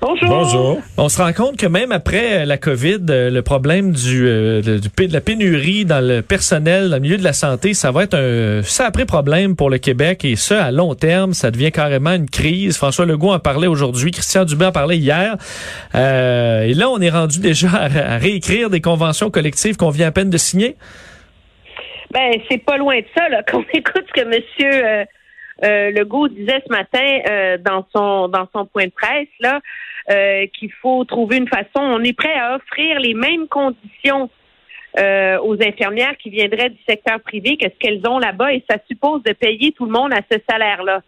Bonjour. Bonjour. On se rend compte que même après la COVID, euh, le problème du, euh, de, du p- de la pénurie dans le personnel, dans le milieu de la santé, ça va être un sacré problème pour le Québec et ça, à long terme, ça devient carrément une crise. François Legault en parlait aujourd'hui, Christian Dubé en parlait hier. Euh, et là, on est rendu déjà à, à réécrire des conventions collectives qu'on vient à peine de signer. Ben, c'est pas loin de ça, là, qu'on écoute ce que monsieur euh, euh, Legault disait ce matin euh, dans son dans son point de presse, là, euh, qu'il faut trouver une façon. On est prêt à offrir les mêmes conditions euh, aux infirmières qui viendraient du secteur privé que ce qu'elles ont là-bas et ça suppose de payer tout le monde à ce salaire-là.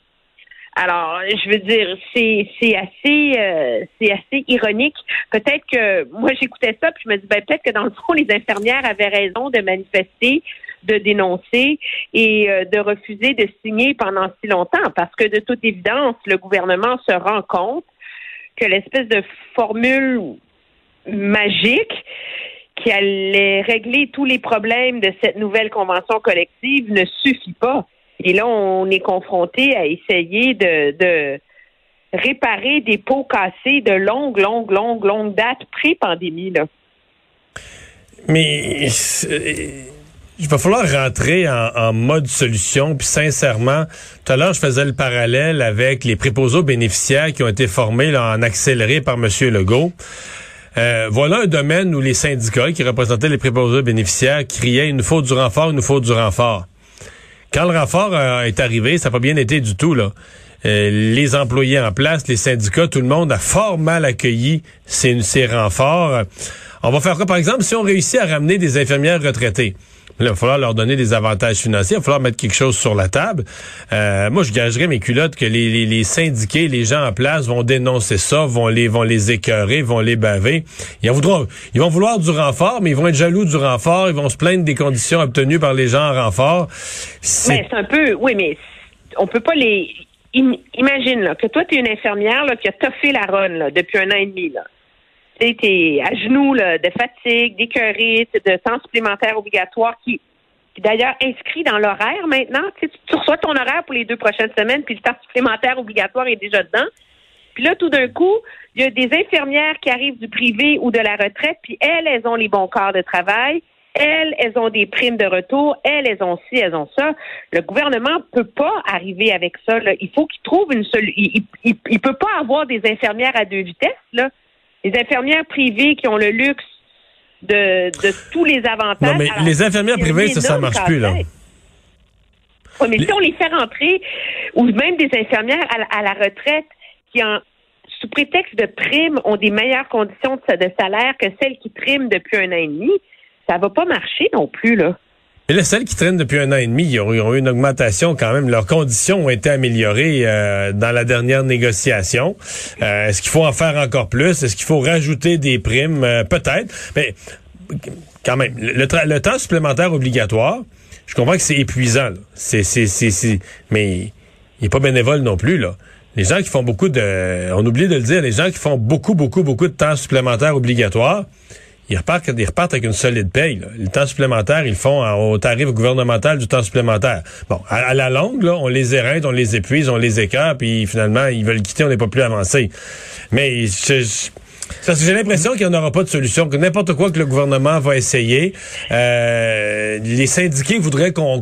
Alors, je veux dire, c'est c'est assez euh, c'est assez ironique. Peut-être que moi j'écoutais ça puis je me dis ben peut-être que dans le fond les infirmières avaient raison de manifester, de dénoncer et euh, de refuser de signer pendant si longtemps parce que de toute évidence le gouvernement se rend compte que l'espèce de formule magique qui allait régler tous les problèmes de cette nouvelle convention collective ne suffit pas. Et là, on est confronté à essayer de, de réparer des pots cassés de longue, longue, longue, longue date pré-pandémie. Là. Mais euh, il va falloir rentrer en, en mode solution. Puis sincèrement, tout à l'heure, je faisais le parallèle avec les préposés bénéficiaires qui ont été formés là, en accéléré par M. Legault. Euh, voilà un domaine où les syndicats qui représentaient les préposés bénéficiaires criaient « il nous faut du renfort, il nous faut du renfort ». Quand le renfort euh, est arrivé, ça n'a pas bien été du tout, là. Euh, les employés en place, les syndicats, tout le monde a fort mal accueilli ces, ces renforts. On va faire quoi, par exemple, si on réussit à ramener des infirmières retraitées? Il va falloir leur donner des avantages financiers, il va falloir mettre quelque chose sur la table. Euh, moi, je gagerais mes culottes que les, les, les, syndiqués, les gens en place vont dénoncer ça, vont les vont les écœurer, vont les baver. Ils, en voudront, ils vont vouloir du renfort, mais ils vont être jaloux du renfort, ils vont se plaindre des conditions obtenues par les gens en renfort. Mais c'est un peu, oui, mais on peut pas les. im- imagine que toi, tu es une infirmière là, qui a toffé la là, depuis un an et demi. Là. Tu t'es à genoux de fatigue, d'écœurite, de temps supplémentaire obligatoire qui, qui d'ailleurs inscrit dans l'horaire maintenant. Tu, reçois ton horaire pour les deux prochaines semaines, puis le temps supplémentaire obligatoire est déjà dedans. Puis là, tout d'un coup, il y a des infirmières qui arrivent du privé ou de la retraite, puis elles, elles ont les bons corps de travail. Elles, elles ont des primes de retour. Elles, elles ont ci, elles ont ça. Le gouvernement peut pas arriver avec ça. Il faut qu'il trouve une solution. Il, il peut pas avoir des infirmières à deux vitesses. Là. Les infirmières privées qui ont le luxe de, de tous les avantages. Non, mais Alors, les infirmières privées, ça, ça marche plus, là. Oui, mais Les- si on les fait rentrer, ou même des infirmières à la, à la retraite qui, en, sous prétexte de prime, ont des meilleures conditions de, de salaire que celles qui priment depuis un an et demi, ça va pas marcher non plus, là. Mais là, celles qui traînent depuis un an et demi, ils ont, eu une augmentation quand même. Leurs conditions ont été améliorées euh, dans la dernière négociation. Euh, Est-ce qu'il faut en faire encore plus? Est-ce qu'il faut rajouter des primes? Euh, Peut-être. Mais quand même, le, le temps supplémentaire obligatoire, je comprends que c'est épuisant. c'est, c'est, c'est- mais il n'est pas bénévole non plus. là. Les gens qui font beaucoup de... On oublie de le dire, les gens qui font beaucoup, beaucoup, beaucoup de temps supplémentaire obligatoire, ils repartent, ils repartent avec une solide paye. là. Le temps supplémentaire, ils font au tarif gouvernemental du temps supplémentaire. Bon, à, la longue, là, on les éreinte, on les épuise, on les écœure, puis finalement, ils veulent quitter, on n'est pas plus avancé. Mais je- parce que j'ai l'impression qu'il n'y en aura pas de solution, que n'importe quoi que le gouvernement va essayer, euh, les syndiqués voudraient qu'on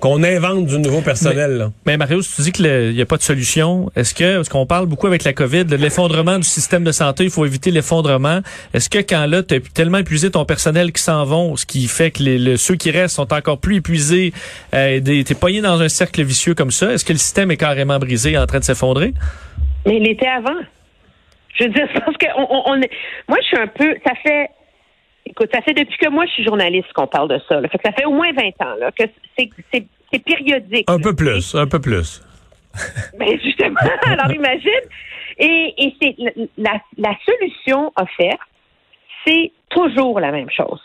qu'on invente du nouveau personnel. là. Mais Mario, si tu dis qu'il n'y a pas de solution, est-ce que, parce qu'on parle beaucoup avec la COVID, de l'effondrement du système de santé, il faut éviter l'effondrement. Est-ce que quand là, tu as tellement épuisé ton personnel qui s'en vont, ce qui fait que les, le- ceux qui restent sont encore plus épuisés, euh, des- t'es pogné dans un cercle vicieux comme ça, est-ce que le système est carrément brisé, en train de s'effondrer? Mais il était avant. Je veux dire, parce que on, on, on est- moi, je suis un peu. Ça fait. Écoute, ça fait depuis que moi je suis journaliste qu'on parle de ça. Là. Fait que ça fait au moins 20 ans là, que c'est, périodique. Un peu plus, un peu plus. Ben justement, alors imagine. Et, et c'est la, la solution offerte, c'est toujours la même chose.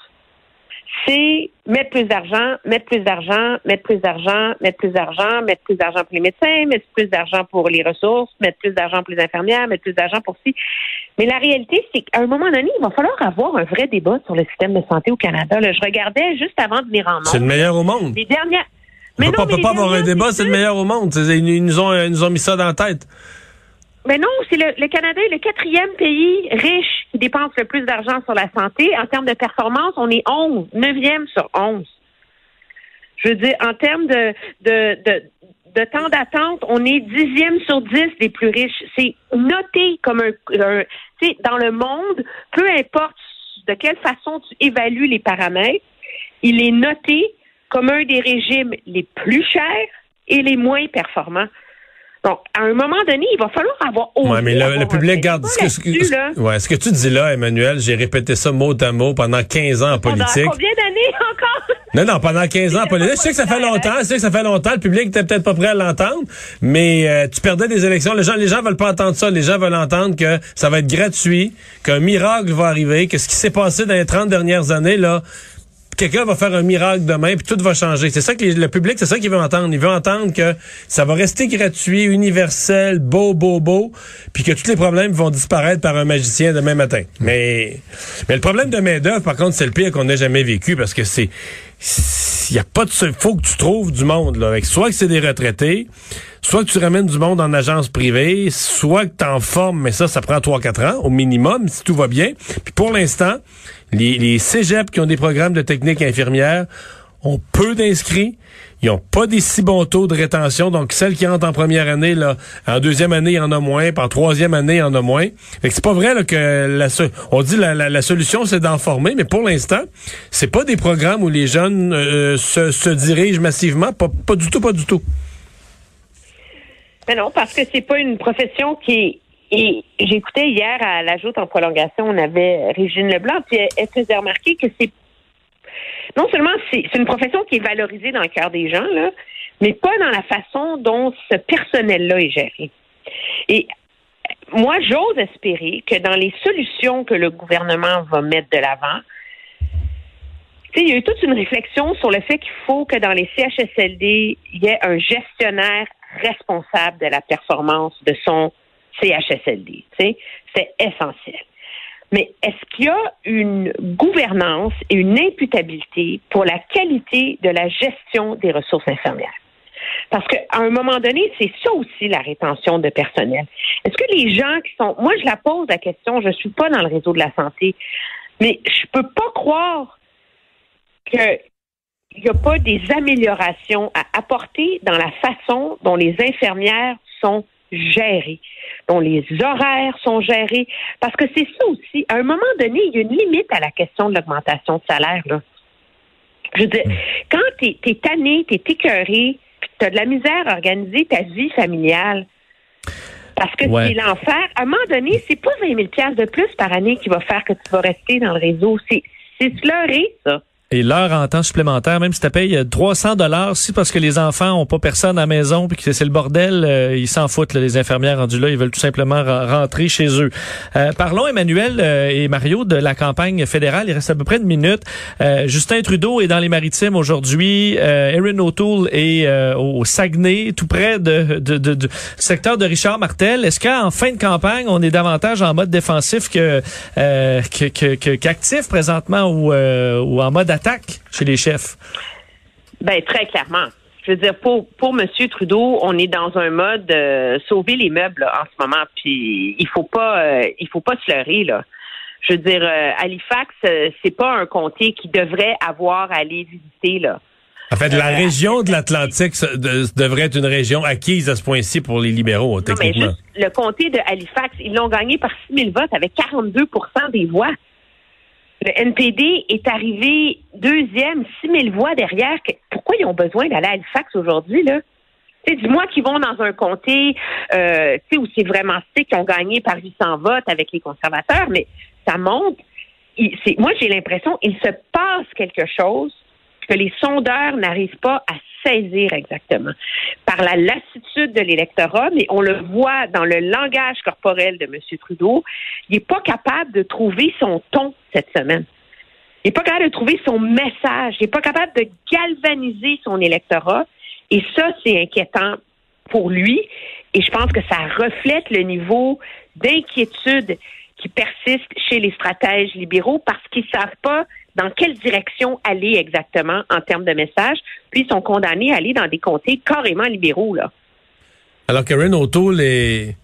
c'est mettre plus d'argent, mettre plus d'argent, mettre plus d'argent, mettre plus d'argent, mettre plus d'argent pour les médecins, mettre plus d'argent pour les ressources, mettre plus d'argent pour les infirmières, mettre plus d'argent pour ci. Mais la réalité, c'est qu'à un moment donné, il va falloir avoir un vrai débat sur le système de santé au Canada. Là, je regardais juste avant de venir en C'est le meilleur au monde. Les dernières. Mais on peut pas, peut pas avoir un débat, c'est le meilleur au monde. Ils nous, ont, ils nous ont mis ça dans la tête. Mais non, c'est le, le, Canada est le quatrième pays riche qui dépense le plus d'argent sur la santé. En termes de performance, on est 11, neuvième sur 11. Je veux dire, en termes de, de, de, de temps d'attente, on est dixième sur dix des plus riches. C'est noté comme un, un tu sais, dans le monde, peu importe de quelle façon tu évalues les paramètres, il est noté comme un des régimes les plus chers et les moins performants. Donc, à un moment donné, il va falloir avoir au Ouais, mais le, public garde ce que, ce, ouais, ce que tu dis là, Emmanuel, j'ai répété ça mot à mot pendant 15 ans en politique. combien d'années encore? Non, non, pendant 15 ans politique. Je sais que ça fait longtemps, je sais que ça fait longtemps, le public était peut-être pas prêt à l'entendre, mais euh, tu perdais des élections. Les gens, les gens veulent pas entendre ça. Les gens veulent entendre que ça va être gratuit, qu'un miracle va arriver, que ce qui s'est passé dans les 30 dernières années, là, quelqu'un va faire un miracle demain puis tout va changer. C'est ça que le public, c'est ça qu'il veut entendre. Il veut entendre que ça va rester gratuit, universel, beau, beau, beau, puis que tous les problèmes vont disparaître par un magicien demain matin. Mais, mais le problème de main d'œuvre, par contre, c'est le pire qu'on ait jamais vécu parce que c'est, il y a pas de, faut que tu trouves du monde là. Avec soit que c'est des retraités, soit que tu ramènes du monde en agence privée, soit que tu en formes, mais ça, ça prend 3-4 ans au minimum, si tout va bien. Puis pour l'instant, les, les cégeps qui ont des programmes de technique infirmière ont peu d'inscrits. Ils n'ont pas des si bons taux de rétention. Donc, celles qui rentrent en première année, là, en deuxième année, il y en a moins. Puis en troisième année, il y en a moins. Fait que c'est pas vrai que la, on dit la, solution, c'est d'en former. Mais pour l'instant, c'est pas des programmes où les jeunes euh, se, dirigent massivement. Pas, pas du tout, pas du tout. Mais non, parce que c'est pas une profession qui est et j'écoutais hier à la en prolongation, on avait Régine Leblanc, puis elle, faisait remarquer que c'est non seulement c'est une profession qui est valorisée dans le cœur des gens, là, mais pas dans la façon dont ce personnel-là est géré. Et moi, j'ose espérer que dans les solutions que le gouvernement va mettre de l'avant, il y a eu toute une réflexion sur le fait qu'il faut que dans les CHSLD, il y ait un gestionnaire responsable de la performance de son CHSLD. C'est essentiel. Mais est-ce qu'il y a une gouvernance et une imputabilité pour la qualité de la gestion des ressources infirmières? Parce qu'à un moment donné, c'est ça aussi la rétention de personnel. Est-ce que les gens qui sont... Moi, je la pose la question, je ne suis pas dans le réseau de la santé, mais je ne peux pas croire qu'il n'y a pas des améliorations à apporter dans la façon dont les infirmières sont gérées, dont les horaires sont gérés. Parce que c'est ça aussi. À un moment donné, il y a une limite à la question de l'augmentation de salaire. Là. Je veux dire, quand tu es, tanné, tu es écœuré, tu as de la misère à organiser ta vie familiale, parce que c'est l'enfer. À un moment donné, c'est pas 20 000 de plus par année qui va faire que tu vas rester dans le réseau. C'est leurré, ça. Et l'heure en temps supplémentaire, même si tu payes 300 dollars, si parce que les enfants ont pas personne à la maison puis que c'est le bordel, euh, ils s'en foutent, les infirmières rendus là, ils veulent tout simplement rentrer chez eux. Euh, parlons, Emmanuel euh, et Mario, de la campagne fédérale. Il reste à peu près une minute. Justin Trudeau est dans les maritimes aujourd'hui. Erin O'Toole est au Saguenay, tout près de, de, de, du secteur de Richard Martel. Est-ce qu'en fin de campagne, on est davantage en mode défensif que qu'actif que, présentement ou, ou en mode attaque chez les chefs? Ben très clairement. Je veux dire, pour, pour M. Trudeau, on est dans un mode euh, sauver les meubles en ce moment. Puis il faut pas euh, il faut pas se leurrer, là. Je veux dire, euh, Halifax, c'est pas un comté qui devrait avoir à aller visiter là. En fait, la région de l'Atlantique devrait être une région acquise à ce point-ci pour les libéraux, techniquement. le comté de Halifax, ils l'ont gagné par 6 000 votes avec 42% des voix. Le NPD est arrivé deuxième, 6 000 voix derrière. Pourquoi ils ont besoin d'aller à Halifax aujourd'hui, là? Dis-moi qu'ils vont dans un comté euh, où c'est vraiment ceux qui ont gagné par 800 votes avec les conservateurs, mais ça montre. moi, j'ai l'impression qu'il se passe quelque chose que les sondeurs n'arrivent pas à saisir exactement par la lassitude de l'électorat, mais on le voit dans le langage corporel de M. Trudeau. Il n'est pas capable de trouver son ton cette semaine. Il n'est pas capable de trouver son message. Il n'est pas capable de galvaniser son électorat. Et ça, c'est inquiétant pour lui. Et je pense que ça reflète le niveau d'inquiétude qui persiste chez les stratèges libéraux parce qu'ils ne savent pas dans quelle direction aller exactement en termes de message, puis sont condamnés à aller dans des comtés carrément libéraux. Là. Alors Karen O'Toole est,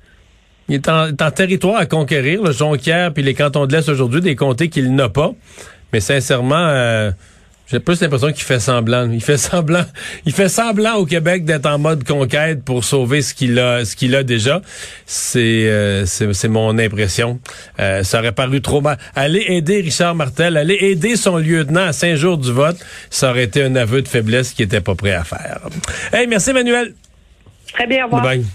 il est, en, territoire à conquérir, le Jonquière puis les cantons de l'Est aujourd'hui, des comtés qu'il n'a pas. Mais sincèrement, euh, j'ai plus l'impression qu'il fait semblant. Il fait semblant. Il fait semblant au Québec d'être en mode conquête pour sauver ce qu'il a, ce qu'il a déjà. C'est, euh, c'est, mon impression. Euh, ça aurait paru trop mal. Aller aider Richard Martel, aller aider son lieutenant à cinq jours du vote, ça aurait été un aveu de faiblesse qu'il était pas prêt à faire. Hey, merci Emmanuel. Très bien, au revoir. Bye bye.